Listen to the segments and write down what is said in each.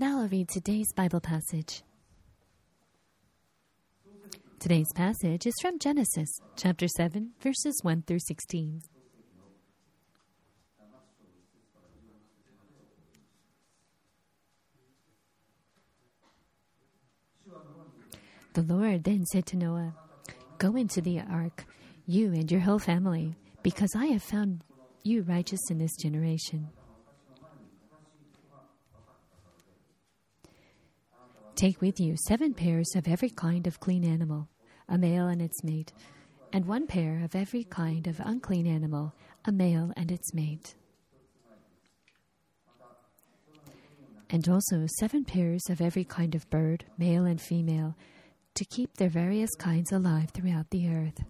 Now I'll read today's Bible passage. Today's passage is from Genesis chapter 7, verses 1 through 16. The Lord then said to Noah, Go into the ark, you and your whole family, because I have found you righteous in this generation. Take with you seven pairs of every kind of clean animal, a male and its mate, and one pair of every kind of unclean animal, a male and its mate. And also seven pairs of every kind of bird, male and female, to keep their various kinds alive throughout the earth.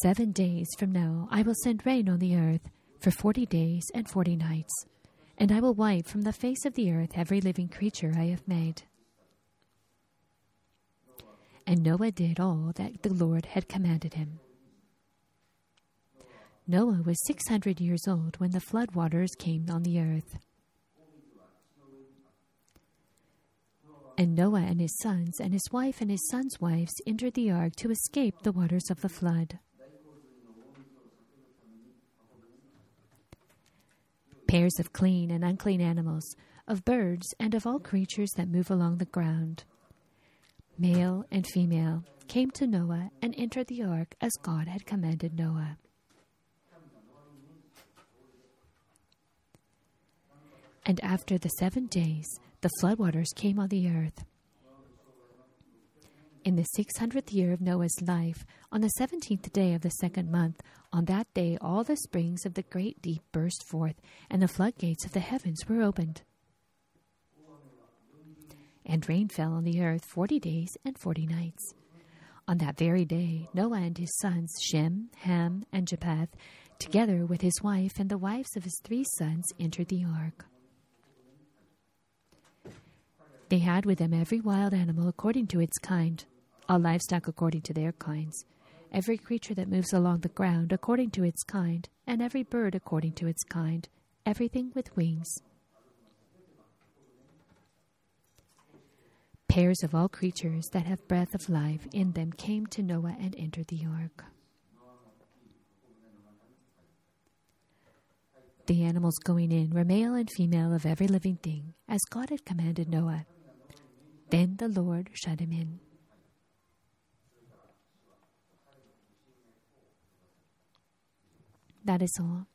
Seven days from now I will send rain on the earth for forty days and forty nights, and I will wipe from the face of the earth every living creature I have made. And Noah did all that the Lord had commanded him. Noah was six hundred years old when the flood waters came on the earth. And Noah and his sons and his wife and his sons' wives entered the ark to escape the waters of the flood. Pairs of clean and unclean animals, of birds, and of all creatures that move along the ground, male and female, came to Noah and entered the ark as God had commanded Noah. And after the seven days, the floodwaters came on the earth. In the six hundredth year of Noah's life, on the seventeenth day of the second month, on that day all the springs of the great deep burst forth, and the floodgates of the heavens were opened. And rain fell on the earth forty days and forty nights. On that very day, Noah and his sons, Shem, Ham, and Japheth, together with his wife and the wives of his three sons, entered the ark. They had with them every wild animal according to its kind, all livestock according to their kinds, every creature that moves along the ground according to its kind, and every bird according to its kind, everything with wings. Pairs of all creatures that have breath of life in them came to Noah and entered the ark. The animals going in were male and female of every living thing, as God had commanded Noah. Then the Lord shut him in. That is all.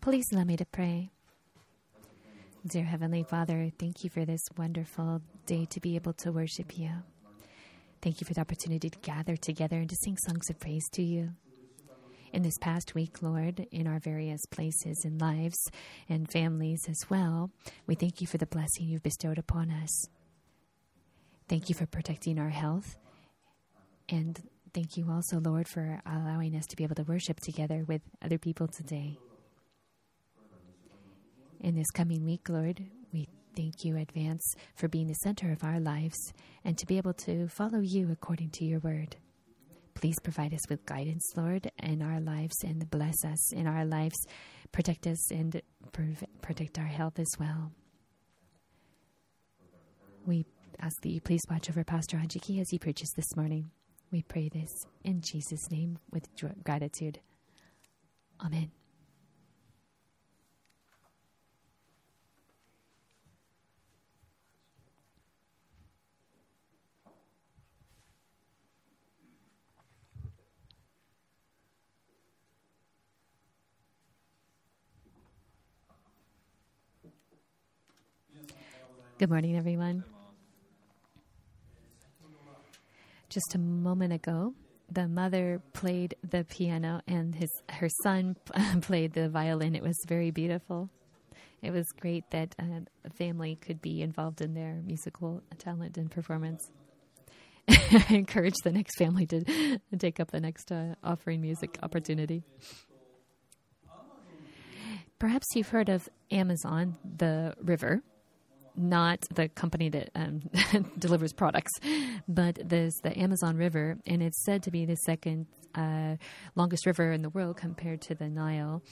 Please allow me to pray. Dear Heavenly Father, thank you for this wonderful day to be able to worship you. Thank you for the opportunity to gather together and to sing songs of praise to you. In this past week, Lord, in our various places and lives and families as well, we thank you for the blessing you've bestowed upon us. Thank you for protecting our health. And thank you also, Lord, for allowing us to be able to worship together with other people today. In this coming week, Lord, we thank you advance for being the center of our lives and to be able to follow you according to your word. Please provide us with guidance, Lord, in our lives and bless us in our lives. Protect us and protect our health as well. We ask that you please watch over Pastor Anjiki as he preaches this morning. We pray this in Jesus' name with gratitude. Amen. Good morning, everyone. Just a moment ago, the mother played the piano and his her son played the violin. It was very beautiful. It was great that uh, a family could be involved in their musical talent and performance. I encourage the next family to take up the next uh, offering music opportunity. Perhaps you've heard of Amazon, the river not the company that um, delivers products, but there's the Amazon River, and it's said to be the second uh, longest river in the world compared to the Nile.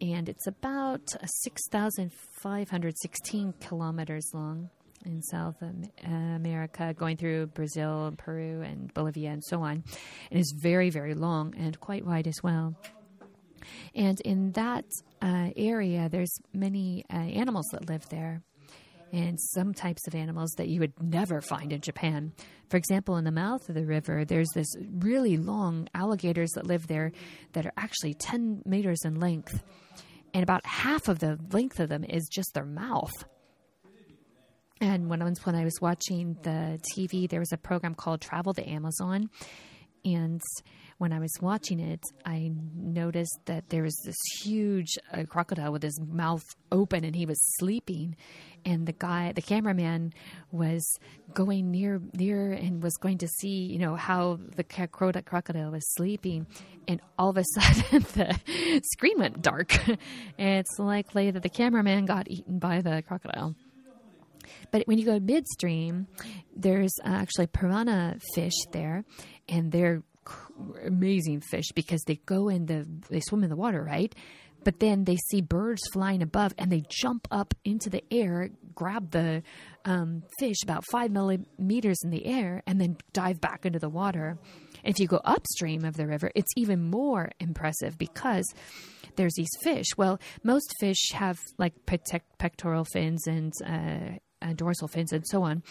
and it's about 6,516 kilometers long in South America, going through Brazil, Peru, and Bolivia, and so on. It is very, very long and quite wide as well. And in that uh, area, there's many uh, animals that live there, and some types of animals that you would never find in Japan. For example, in the mouth of the river, there's this really long alligators that live there that are actually 10 meters in length, and about half of the length of them is just their mouth. And when I was when I was watching the TV, there was a program called Travel the Amazon, and when I was watching it, I noticed that there was this huge uh, crocodile with his mouth open, and he was sleeping. And the guy, the cameraman, was going near near and was going to see, you know, how the crocodile was sleeping. And all of a sudden, the screen went dark. it's likely that the cameraman got eaten by the crocodile. But when you go midstream, there's actually piranha fish there, and they're amazing fish because they go in the they swim in the water, right? But then they see birds flying above, and they jump up into the air, grab the um, fish about five millimeters in the air, and then dive back into the water. if you go upstream of the river, it's even more impressive because there's these fish. Well, most fish have like pectoral fins and uh, uh, dorsal fins and so on.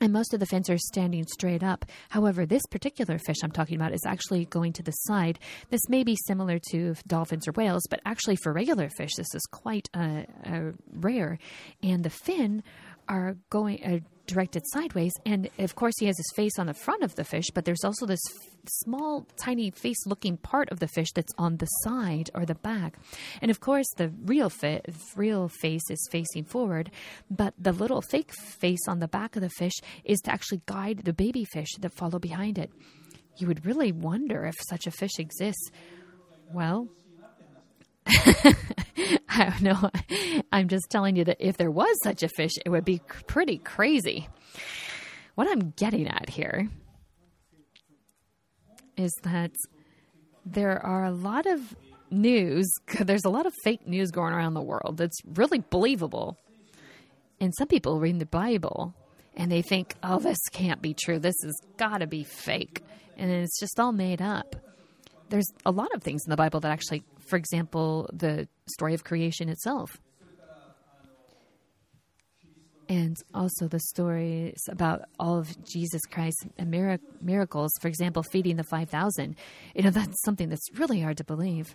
And most of the fins are standing straight up. However, this particular fish I'm talking about is actually going to the side. This may be similar to dolphins or whales, but actually for regular fish, this is quite uh, uh, rare. And the fin are going uh, directed sideways. And of course, he has his face on the front of the fish, but there's also this f- small, tiny face looking part of the fish that's on the side or the back. And of course, the real, fi- real face is facing forward, but the little fake face on the back of the fish is to actually guide the baby fish that follow behind it. You would really wonder if such a fish exists. Well, I don't know. I'm just telling you that if there was such a fish, it would be pretty crazy. What I'm getting at here is that there are a lot of news, there's a lot of fake news going around the world that's really believable. And some people read the Bible and they think, oh, this can't be true. This has got to be fake. And it's just all made up. There's a lot of things in the Bible that actually for example, the story of creation itself. And also the stories about all of Jesus Christ's miracles, for example, feeding the 5,000. You know, that's something that's really hard to believe.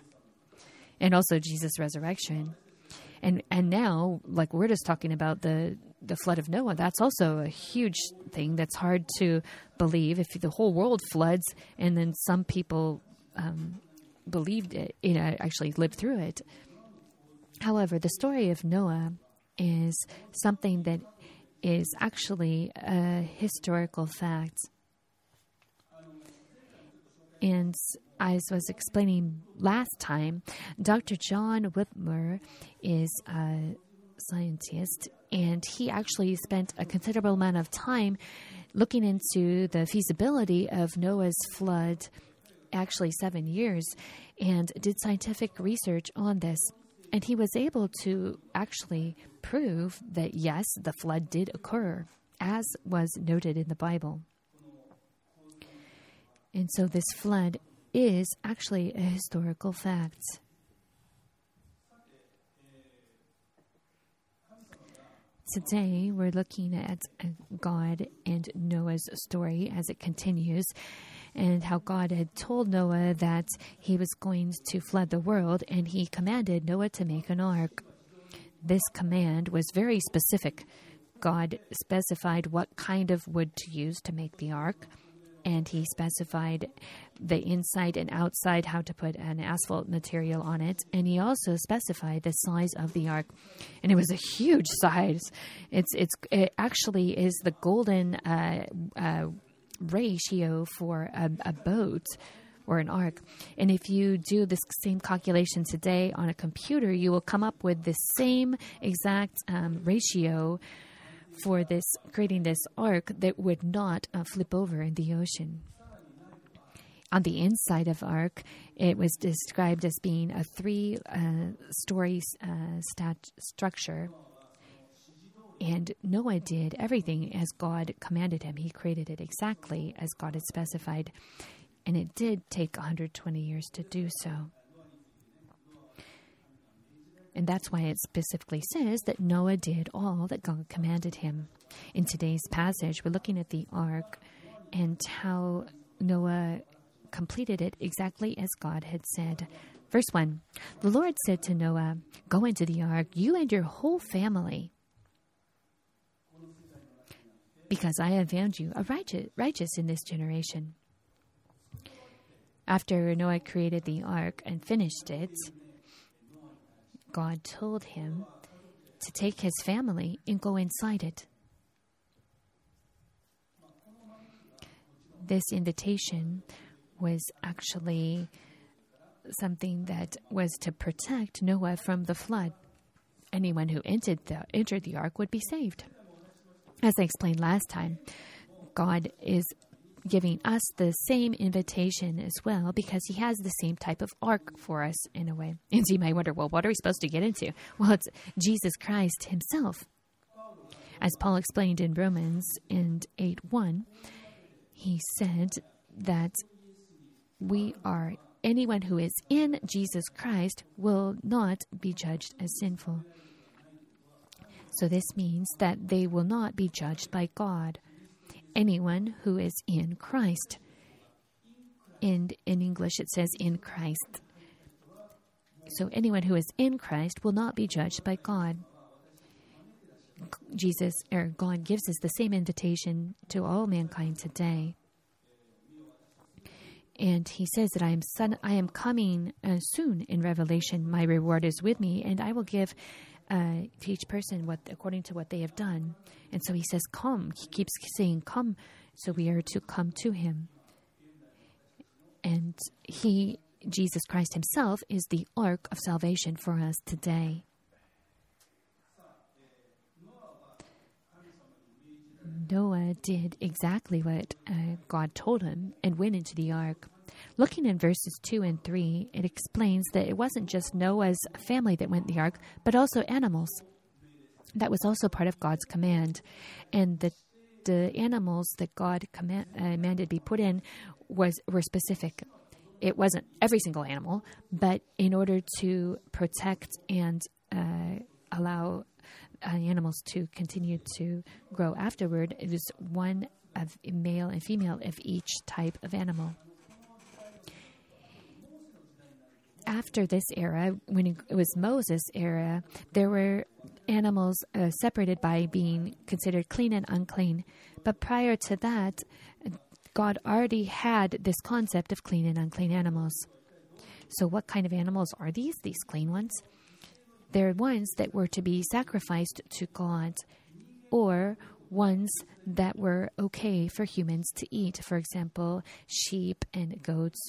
And also Jesus' resurrection. And and now, like we're just talking about the the flood of Noah, that's also a huge thing that's hard to believe. If the whole world floods and then some people um, believed it, you know, actually lived through it. However, the story of Noah is something that is actually a historical fact. And as I was explaining last time, Dr. John Whitcomb is a scientist, and he actually spent a considerable amount of time looking into the feasibility of Noah's flood actually seven years and did scientific research on this. And he was able to actually prove that yes, the flood did occur, as was noted in the Bible. And so this flood is actually a historical fact. Today, we're looking at God and Noah's story as it continues and how God had told Noah that he was going to flood the world, and he commanded Noah to make an ark. This command was very specific. God specified what kind of wood to use to make the ark, and he specified the inside and outside how to put an asphalt material on it, and he also specified the size of the ark, and it was a huge size. It's it's it actually is the golden uh, uh, ratio for a, a boat or an ark. And if you do this same calculation today on a computer, you will come up with the same exact um, ratio for this creating this ark that would not uh, flip over in the ocean. on the inside of ark, it was described as being a three uh, uh, structure. And Noah did everything as God commanded him. He created it exactly as God had specified. And it did take 120 years to do so. And that's why it specifically says that Noah did all that God commanded him. In today's passage, we're looking at the ark and how Noah completed it exactly as God had said. Verse 1 The Lord said to Noah, Go into the ark, you and your whole family, because I have found you a righteous, righteous in this generation. After Noah created the ark and finished it, God told him to take his family and go inside it. This invitation was actually something that was to protect Noah from the flood. Anyone who entered the, entered the ark would be saved. As I explained last time, God is giving us the same invitation as well because he has the same type of ark for us in a way. And so you might wonder, well, what are we supposed to get into? Well, it's Jesus Christ himself. As Paul explained in Romans and 8 1, he said that we are anyone who is in Jesus Christ will not be judged as sinful. So this means that they will not be judged by God. Anyone who is in Christ. And in English it says in Christ. So anyone who is in Christ will not be judged by God. Jesus or God gives us the same invitation to all mankind today and he says that I am son, I am coming uh, soon in Revelation. My reward is with me, and I will give uh, to each person what according to what they have done. And so he says, "Come." He keeps saying, "Come." So we are to come to him, and he, Jesus Christ Himself, is the ark of salvation for us today. Noah did exactly what uh, God told him and went into the ark. Looking in verses 2 and 3, it explains that it wasn't just Noah's family that went in the ark, but also animals. That was also part of God's command. And the, the animals that God command, uh, commanded be put in was were specific. It wasn't every single animal, but in order to protect and uh, allow uh, animals to continue to grow afterward, it was one of male and female of each type of animal. After this era, when it was Moses' era, there were animals uh, separated by being considered clean and unclean. But prior to that, God already had this concept of clean and unclean animals. So, what kind of animals are these? These clean ones? They're ones that were to be sacrificed to God or ones that were okay for humans to eat, for example, sheep and goats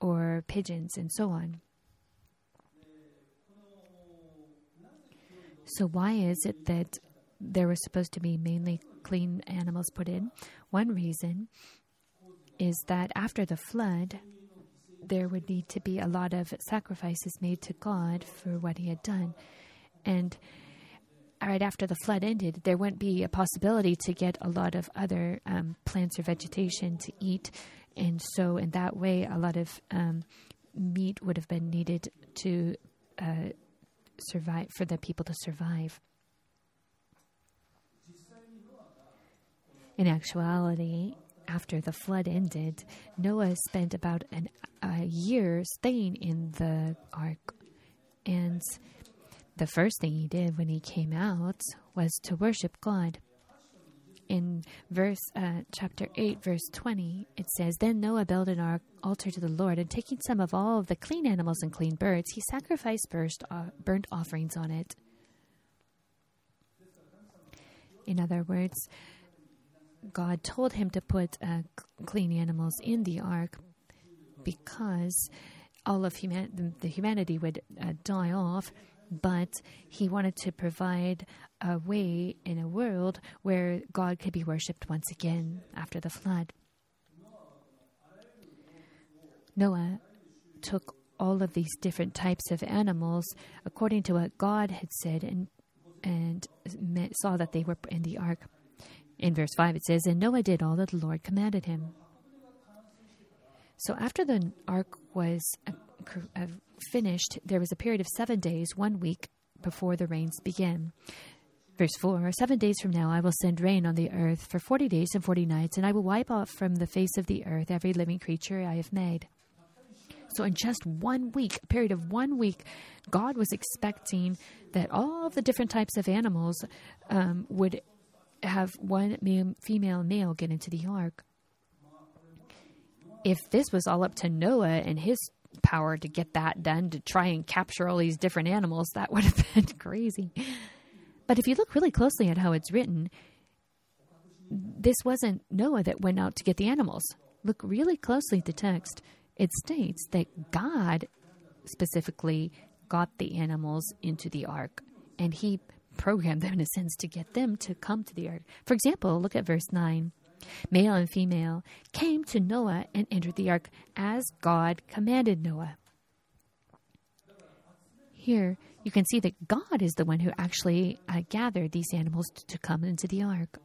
or pigeons and so on. So, why is it that there was supposed to be mainly clean animals put in? One reason is that after the flood, there would need to be a lot of sacrifices made to God for what he had done. And right after the flood ended, there wouldn't be a possibility to get a lot of other um, plants or vegetation to eat. And so, in that way, a lot of um, meat would have been needed to uh, survive, for the people to survive. In actuality, after the flood ended, Noah spent about an, a year staying in the ark. And the first thing he did when he came out was to worship God. In verse uh, chapter 8, verse 20, it says, Then Noah built an ark altar to the Lord, and taking some of all of the clean animals and clean birds, he sacrificed burst, uh, burnt offerings on it. In other words, God told him to put uh, clean animals in the ark because all of human- the humanity would uh, die off, but he wanted to provide a way in a world where God could be worshipped once again after the flood. Noah took all of these different types of animals according to what God had said and and saw that they were in the ark. In verse 5 it says, And Noah did all that the Lord commanded him. So after the ark was uh, uh, finished, there was a period of seven days, one week before the rains began. Verse 4 Seven days from now I will send rain on the earth for forty days and forty nights, and I will wipe off from the face of the earth every living creature I have made. So, in just one week, a period of one week, God was expecting that all the different types of animals um, would have one male, female male get into the ark. If this was all up to Noah and his power to get that done, to try and capture all these different animals, that would have been crazy. But if you look really closely at how it's written, this wasn't Noah that went out to get the animals. Look really closely at the text. It states that God specifically got the animals into the ark, and he programmed them in a sense to get them to come to the ark. For example, look at verse 9. Male and female came to Noah and entered the ark as God commanded Noah. Here, you can see that God is the one who actually uh, gathered these animals to come into the ark.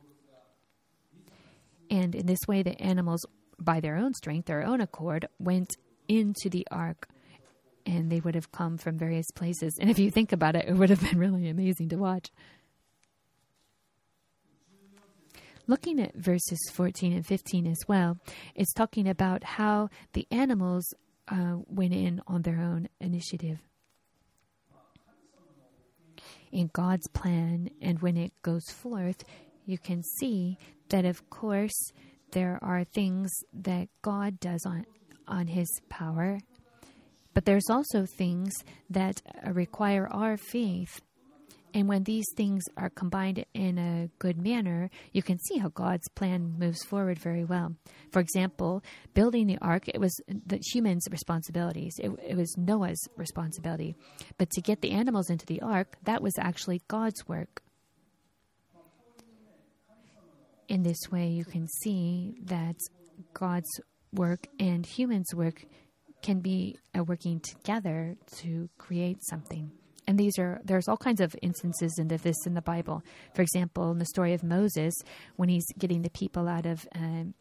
And in this way, the animals, by their own strength, their own accord, went into the ark. And they would have come from various places. And if you think about it, it would have been really amazing to watch. Looking at verses 14 and 15 as well, it's talking about how the animals uh, went in on their own initiative in God's plan and when it goes forth, you can see that, of course, there are things that God does on, on His power, but there's also things that require our faith and when these things are combined in a good manner, you can see how God's plan moves forward very well. For example, building the ark, it was the humans' responsibilities. It, it was Noah's responsibility. But to get the animals into the ark, that was actually God's work. In this way, you can see that God's work and humans' work can be working together to create something. And these are there's all kinds of instances of this in the Bible. For example, in the story of Moses, when he's getting the people out of um,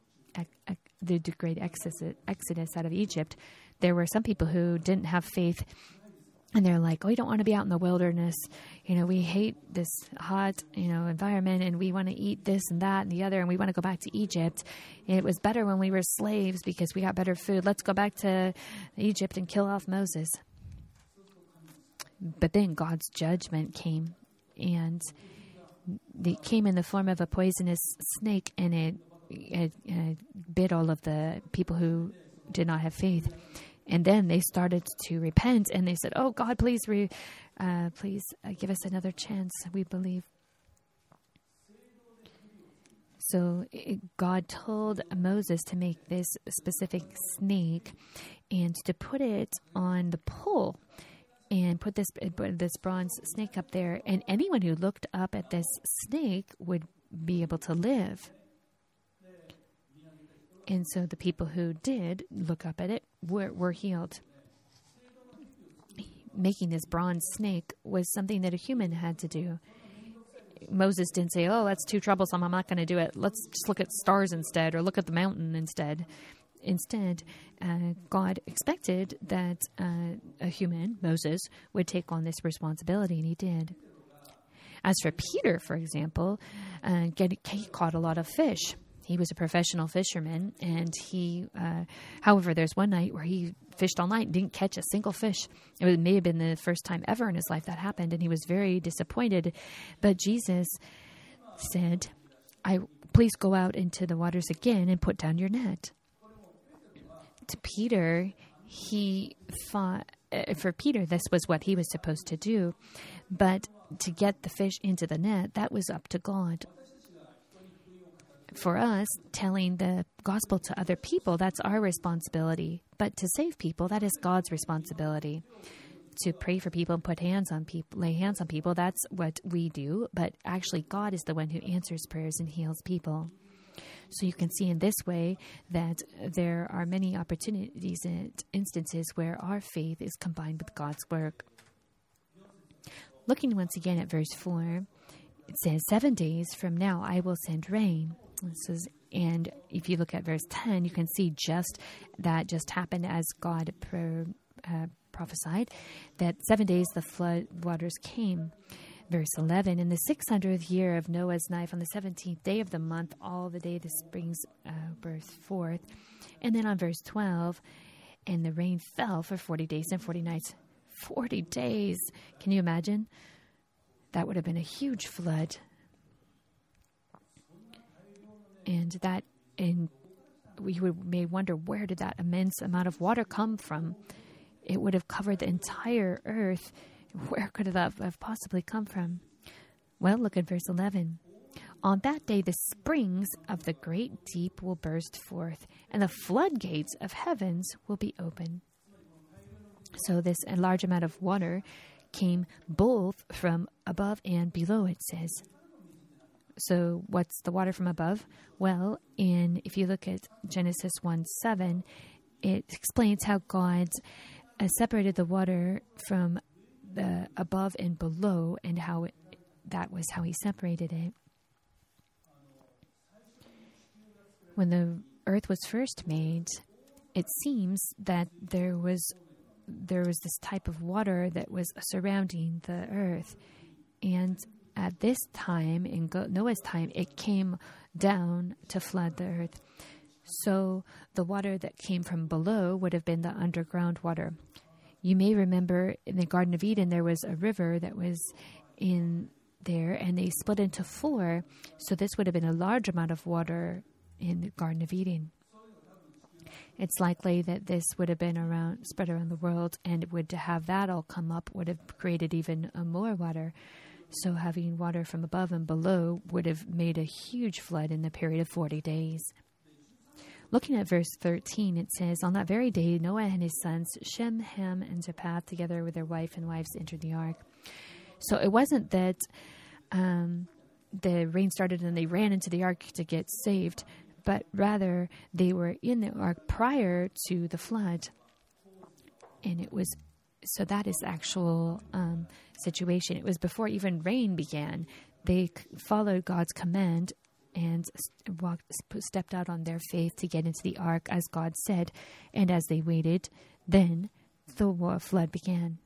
the great exodus out of Egypt, there were some people who didn't have faith and they're like, "Oh, we don't want to be out in the wilderness. You know, we hate this hot, you know, environment, and we want to eat this and that and the other, and we want to go back to Egypt. It was better when we were slaves because we got better food. Let's go back to Egypt and kill off Moses." But then God's judgment came, and it came in the form of a poisonous snake, and it, it, it bit all of the people who did not have faith. And then they started to repent, and they said, "Oh God, please, re, uh, please uh, give us another chance. We believe." So it, God told Moses to make this specific snake and to put it on the pole and put this this bronze snake up there, and anyone who looked up at this snake would be able to live. And so the people who did look up at it were, were healed. Making this bronze snake was something that a human had to do. Moses didn't say, Oh, that's too troublesome. I'm not going to do it. Let's just look at stars instead or look at the mountain instead. Instead, uh, God expected that uh, a human, Moses, would take on this responsibility, and he did. As for Peter, for example, uh, he caught a lot of fish. He was a professional fisherman, and he, uh, however, there's one night where he fished all night and didn't catch a single fish. It may have been the first time ever in his life that happened, and he was very disappointed. But Jesus said, "I please go out into the waters again and put down your net." To Peter, he thought, uh, for Peter, this was what he was supposed to do. But to get the fish into the net, that was up to God. For us, telling the gospel to other people, that's our responsibility. But to save people, that is God's responsibility. To pray for people and put hands on people, lay hands on people, that's what we do. But actually, God is the one who answers prayers and heals people. So you can see in this way that there are many opportunities and instances where our faith is combined with God's work. Looking once again at verse 4, it says, Seven days from now I will send rain. This is, and if you look at verse 10, you can see just that just happened as God pro, uh, prophesied, that seven days the flood waters came. Verse 11 In the 600th year of Noah's life, on the 17th day of the month, all the day the springs uh, burst forth. And then on verse 12, and the rain fell for 40 days and 40 nights. 40 days. Can you imagine? That would have been a huge flood. And that, and we would, may wonder where did that immense amount of water come from? It would have covered the entire earth where could that have possibly come from? Well, look at verse 11. On that day, the springs of the great deep will burst forth, and the floodgates of heavens will be open. So, this large amount of water came both from above and below, it says. So, what's the water from above? Well, in if you look at Genesis 1 7, it explains how God uh, separated the water from the above and below and how it, that was how he separated it. When the earth was first made, it seems that there was there was this type of water that was surrounding the earth, and at this time in Noah's time, it came down to flood the earth. So the water that came from below would have been the underground water. You may remember in the Garden of Eden, there was a river that was in there, and they split into four. So this would have been a large amount of water in the Garden of Eden. It's likely that this would have been around spread around the world, and would to have that all come up would have created even more water. So having water from above and below would have made a huge flood in the period of forty days. Looking at verse 13, it says, On that very day, Noah and his sons, Shem, Ham, and Japheth, together with their wife and wives, entered the ark. So it wasn't that um, the rain started and they ran into the ark to get saved, but rather they were in the ark prior to the flood. And it was so that is actual um, situation. It was before even rain began. They followed God's command and walked, stepped out on their faith to get into the ark as God said. And as they waited, then the flood began.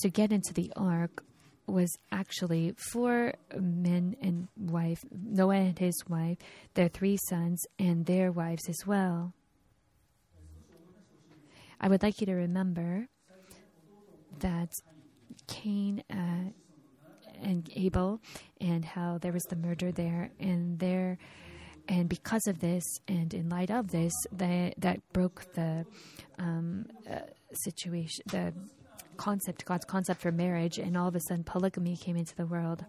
To get into the ark was actually four men and wife, Noah and his wife, their three sons, and their wives as well. I would like you to remember that Cain uh, and Abel, and how there was the murder there, and there, and because of this, and in light of this, that that broke the um, uh, situation, the concept, God's concept for marriage, and all of a sudden polygamy came into the world,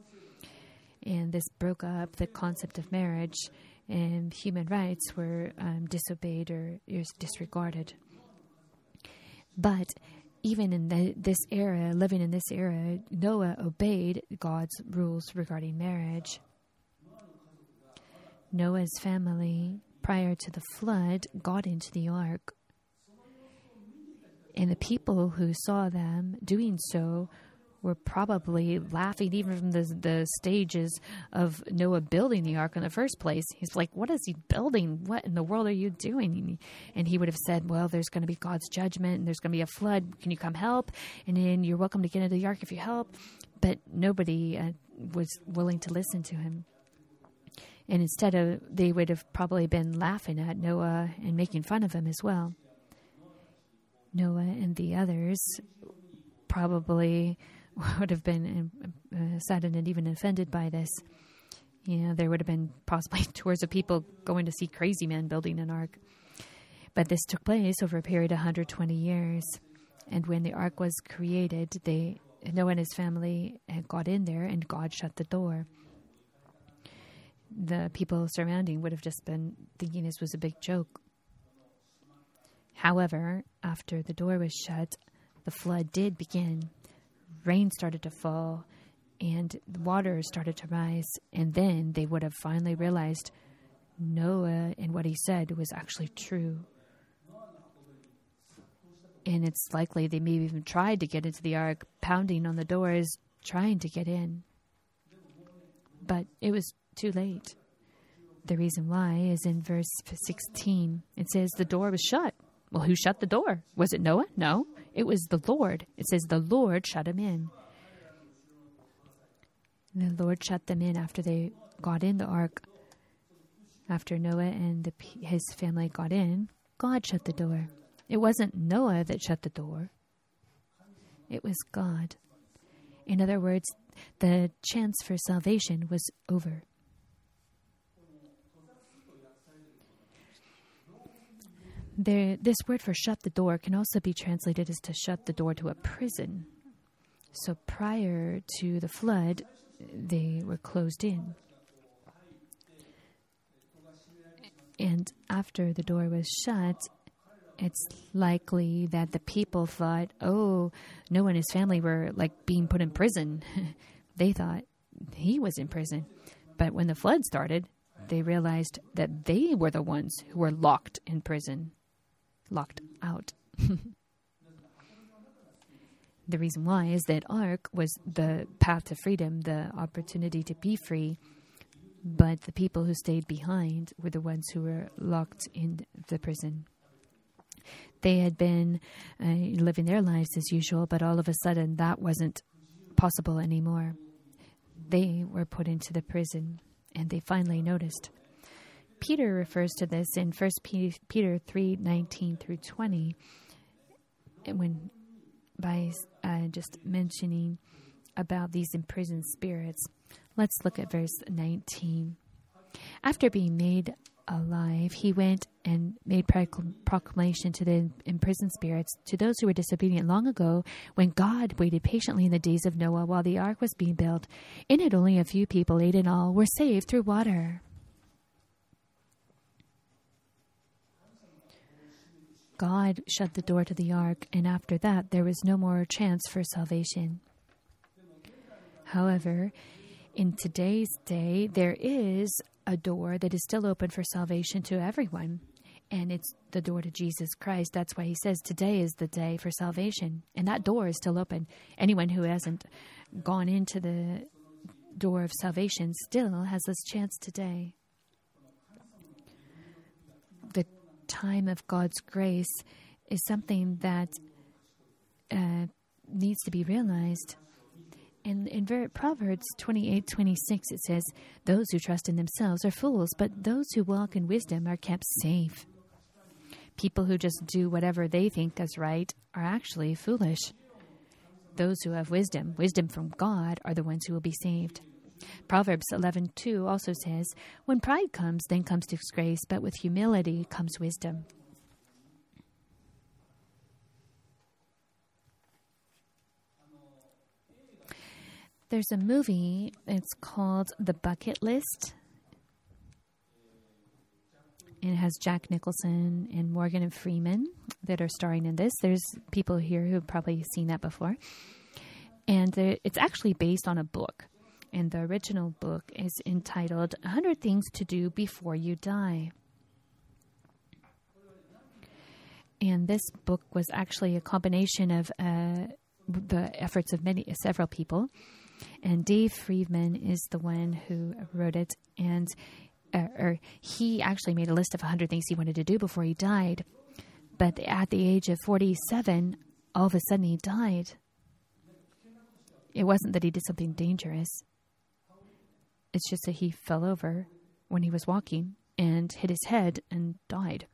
and this broke up the concept of marriage, and human rights were um, disobeyed or disregarded. But even in the, this era, living in this era, Noah obeyed God's rules regarding marriage. Noah's family, prior to the flood, got into the ark. And the people who saw them doing so were probably laughing even from the, the stages of Noah building the ark in the first place. He's like, What is he building? What in the world are you doing? And he would have said, Well, there's going to be God's judgment and there's going to be a flood. Can you come help? And then you're welcome to get into the ark if you help. But nobody uh, was willing to listen to him. And instead of, they would have probably been laughing at Noah and making fun of him as well. Noah and the others probably would have been uh, saddened and even offended by this. You know, there would have been possibly tours of people going to see crazy men building an ark. But this took place over a period of 120 years. And when the ark was created, they Noah and his family had got in there, and God shut the door. The people surrounding would have just been thinking this was a big joke. However, after the door was shut, the flood did begin rain started to fall, and the water started to rise. And then they would have finally realized Noah and what he said was actually true. And it's likely they maybe even tried to get into the ark, pounding on the doors, trying to get in. But it was too late. The reason why is in verse 16. It says the door was shut. Well, who shut the door? Was it Noah? No, it was the Lord. It says the Lord shut him in. The Lord shut them in after they got in the ark. After Noah and the, his family got in, God shut the door. It wasn't Noah that shut the door, it was God. In other words, the chance for salvation was over. There, this word for shut the door can also be translated as to shut the door to a prison. So prior to the flood, they were closed in. And after the door was shut, it's likely that the people thought, oh, Noah and his family were like being put in prison. they thought he was in prison. But when the flood started, they realized that they were the ones who were locked in prison, locked out. the reason why is that Ark was the path to freedom, the opportunity to be free. But the people who stayed behind were the ones who were locked in the prison. They had been uh, living their lives as usual, but all of a sudden that wasn't possible anymore. They were put into the prison, and they finally noticed. Peter refers to this in 1 Peter 3 19 through 20, when by uh, just mentioning about these imprisoned spirits. Let's look at verse 19. After being made alive, he went and made proclamation to the imprisoned spirits, to those who were disobedient long ago, when God waited patiently in the days of Noah while the ark was being built. In it, only a few people, eight in all, were saved through water. God shut the door to the ark, and after that, there was no more chance for salvation. However, in today's day, there is a door that is still open for salvation to everyone, and it's the door to Jesus Christ. That's why he says today is the day for salvation, and that door is still open. Anyone who hasn't gone into the door of salvation still has this chance today. Time of God's grace is something that uh, needs to be realized. And in Proverbs 28 26, it says, Those who trust in themselves are fools, but those who walk in wisdom are kept safe. People who just do whatever they think is right are actually foolish. Those who have wisdom, wisdom from God, are the ones who will be saved. Proverbs 11:2 also says, "When pride comes, then comes disgrace, but with humility comes wisdom." There's a movie, it's called The Bucket List. And it has Jack Nicholson and Morgan Freeman that are starring in this. There's people here who have probably seen that before. And it's actually based on a book and the original book is entitled 100 Things to Do Before You Die. And this book was actually a combination of uh, the efforts of many, several people. And Dave Freeman is the one who wrote it. And uh, or he actually made a list of 100 things he wanted to do before he died. But at the age of 47, all of a sudden he died. It wasn't that he did something dangerous. It's just that he fell over when he was walking and hit his head and died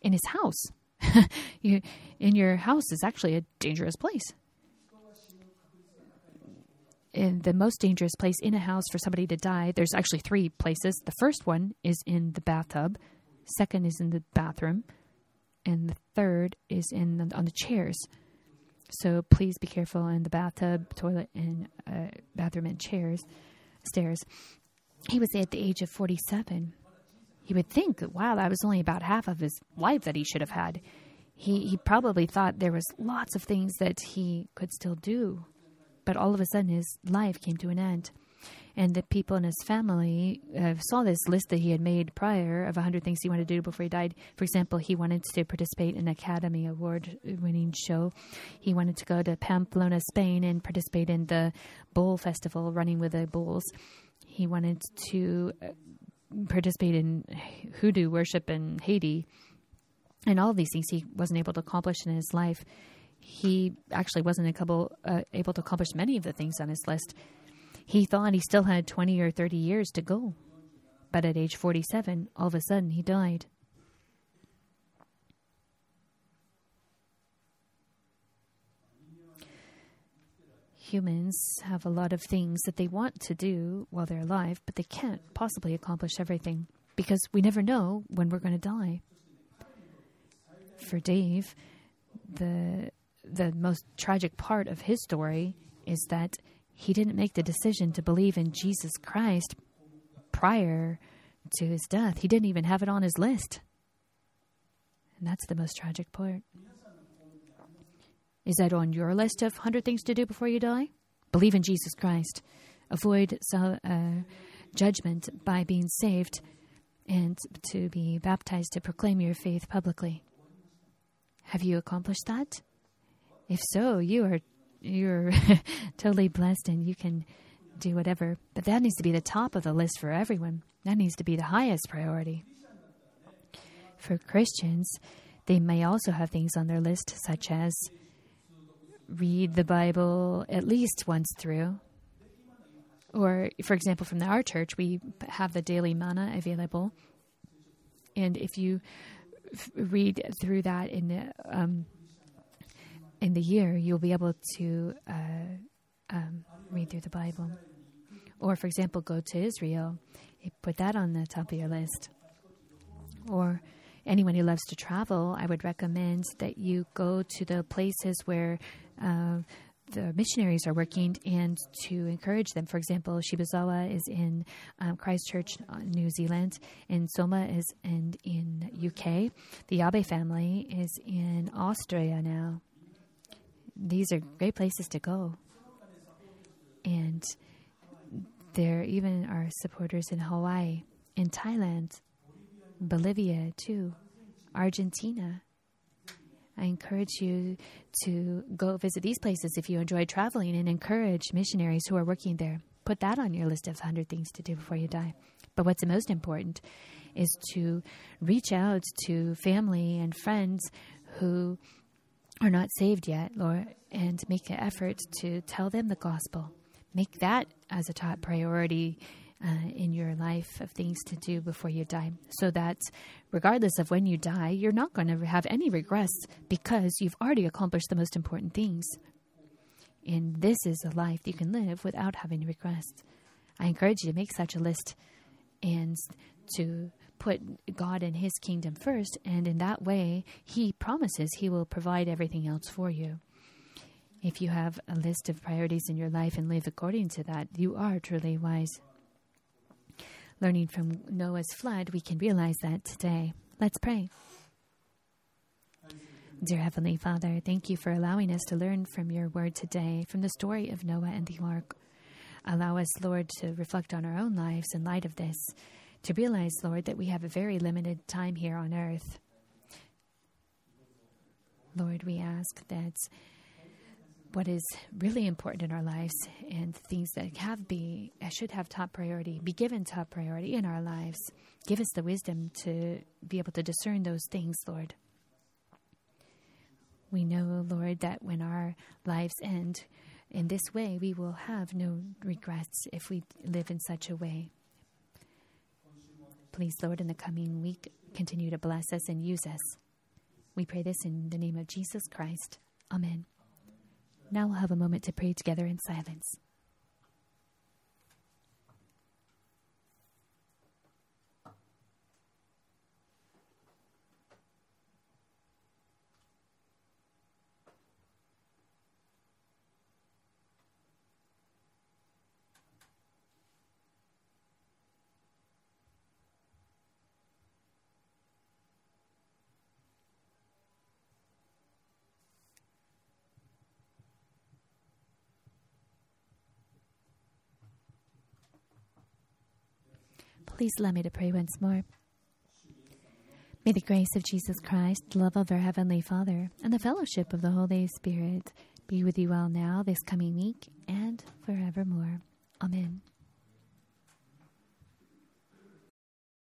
in his house. you, in your house is actually a dangerous place. And the most dangerous place in a house for somebody to die, there's actually three places. The first one is in the bathtub, second is in the bathroom, and the third is in the, on the chairs. So please be careful in the bathtub, toilet, and uh, bathroom and chairs stairs. He was at the age of 47. You would think, that, wow, that was only about half of his life that he should have had. He, he probably thought there was lots of things that he could still do. but all of a sudden his life came to an end. And the people in his family uh, saw this list that he had made prior of 100 things he wanted to do before he died. For example, he wanted to participate in an Academy Award winning show. He wanted to go to Pamplona, Spain, and participate in the Bull Festival, running with the bulls. He wanted to uh, participate in hoodoo worship in Haiti. And all of these things he wasn't able to accomplish in his life. He actually wasn't able, uh, able to accomplish many of the things on his list. He thought he still had 20 or 30 years to go. But at age 47, all of a sudden, he died. Humans have a lot of things that they want to do while they're alive, but they can't possibly accomplish everything because we never know when we're going to die. For Dave, the the most tragic part of his story is that he didn't make the decision to believe in Jesus Christ prior to his death. He didn't even have it on his list. And that's the most tragic part. Is that on your list of 100 things to do before you die? Believe in Jesus Christ. Avoid uh, judgment by being saved and to be baptized to proclaim your faith publicly. Have you accomplished that? If so, you are you're totally blessed and you can do whatever. But that needs to be the top of the list for everyone. That needs to be the highest priority. For Christians, they may also have things on their list, such as read the Bible at least once through. Or, for example, from our church, we have the daily manna available. And if you read through that in the, um, in the year, you'll be able to uh, um, read through the Bible. Or, for example, go to Israel. Put that on the top of your list. Or anyone who loves to travel, I would recommend that you go to the places where uh, the missionaries are working and to encourage them. For example, Shibazawa is in um, Christchurch, uh, New Zealand, and Soma is in, in UK. The Abe family is in Austria now these are great places to go. And there even are supporters in Hawaii, in Thailand, Bolivia too, Argentina. I encourage you to go visit these places if you enjoy traveling and encourage missionaries who are working there. Put that on your list of 100 things to do before you die. But what's the most important is to reach out to family and friends who are not saved yet, Lord, and make an effort to tell them the gospel. Make that as a top priority uh, in your life of things to do before you die, so that regardless of when you die, you're not going to have any regrets because you've already accomplished the most important things. And this is a life you can live without having regrets. I encourage you to make such a list and to put God and His kingdom first, and in that way, He promises He will provide everything else for you. If you have a list of priorities in your life and live according to that, you are truly wise. Learning from Noah's flood, we can realize that today. Let's pray. Dear Heavenly Father, thank you for allowing us to learn from your word today, from the story of Noah and the ark. Allow us, Lord, to reflect on our own lives in light of this to realize, Lord, that we have a very limited time here on earth. Lord, we ask that what is really important in our lives and things that have be should have top priority be given top priority in our lives. Give us the wisdom to be able to discern those things, Lord. We know, Lord, that when our lives end in this way, we will have no regrets if we live in such a way. Please, Lord, in the coming week, continue to bless us and use us. We pray this in the name of Jesus Christ. Amen. Now we'll have a moment to pray together in silence. Please allow me to pray once more. May the grace of Jesus Christ, the love of our Heavenly Father, and the fellowship of the Holy Spirit be with you all now, this coming week, and forevermore. Amen.